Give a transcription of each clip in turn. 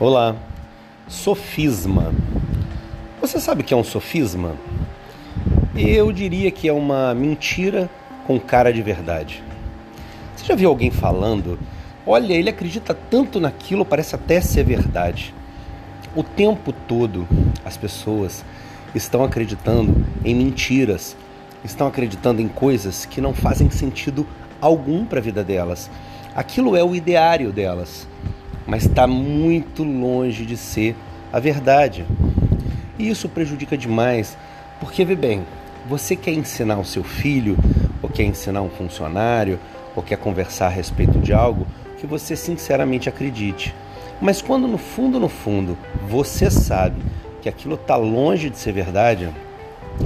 Olá. Sofisma. Você sabe o que é um sofisma? Eu diria que é uma mentira com cara de verdade. Você já viu alguém falando? Olha, ele acredita tanto naquilo, parece até ser verdade. O tempo todo as pessoas estão acreditando em mentiras, estão acreditando em coisas que não fazem sentido algum para a vida delas. Aquilo é o ideário delas mas está muito longe de ser a verdade. E isso prejudica demais, porque vê bem, você quer ensinar o seu filho, ou quer ensinar um funcionário, ou quer conversar a respeito de algo que você sinceramente acredite. Mas quando no fundo, no fundo, você sabe que aquilo está longe de ser verdade,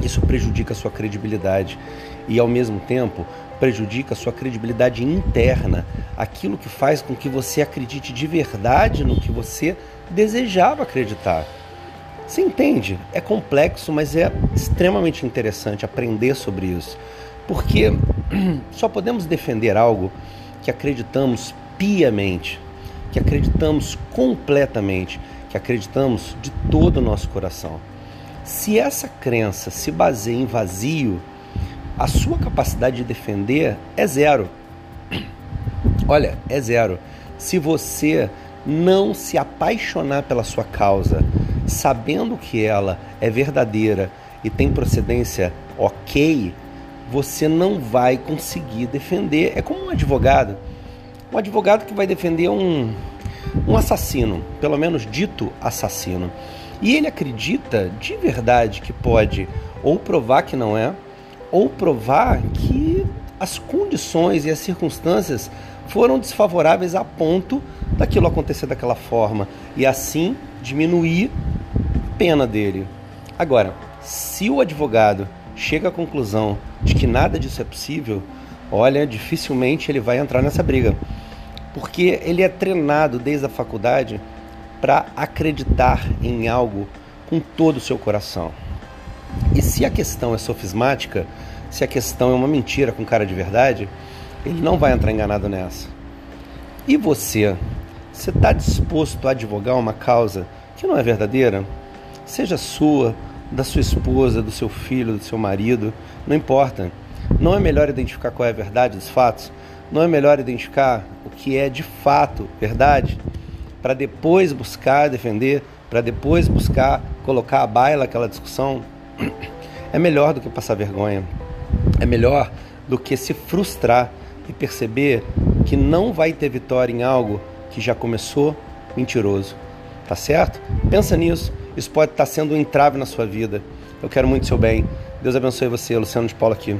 isso prejudica a sua credibilidade e ao mesmo tempo prejudica a sua credibilidade interna, aquilo que faz com que você acredite de verdade no que você desejava acreditar. Você entende? É complexo, mas é extremamente interessante aprender sobre isso, porque só podemos defender algo que acreditamos piamente, que acreditamos completamente, que acreditamos de todo o nosso coração. Se essa crença se baseia em vazio, a sua capacidade de defender é zero. Olha, é zero. Se você não se apaixonar pela sua causa, sabendo que ela é verdadeira e tem procedência ok, você não vai conseguir defender. É como um advogado. Um advogado que vai defender um, um assassino, pelo menos dito assassino. E ele acredita de verdade que pode ou provar que não é, ou provar que as condições e as circunstâncias foram desfavoráveis a ponto daquilo acontecer daquela forma e assim diminuir a pena dele. Agora, se o advogado chega à conclusão de que nada disso é possível, olha, dificilmente ele vai entrar nessa briga, porque ele é treinado desde a faculdade para acreditar em algo com todo o seu coração. E se a questão é sofismática, se a questão é uma mentira com cara de verdade, ele não vai entrar enganado nessa. E você? Você está disposto a advogar uma causa que não é verdadeira? Seja sua, da sua esposa, do seu filho, do seu marido, não importa. Não é melhor identificar qual é a verdade dos fatos? Não é melhor identificar o que é de fato verdade? Para depois buscar defender, para depois buscar colocar a baila aquela discussão? É melhor do que passar vergonha. É melhor do que se frustrar e perceber que não vai ter vitória em algo que já começou mentiroso. Tá certo? Pensa nisso. Isso pode estar sendo um entrave na sua vida. Eu quero muito seu bem. Deus abençoe você, Luciano de Paula aqui.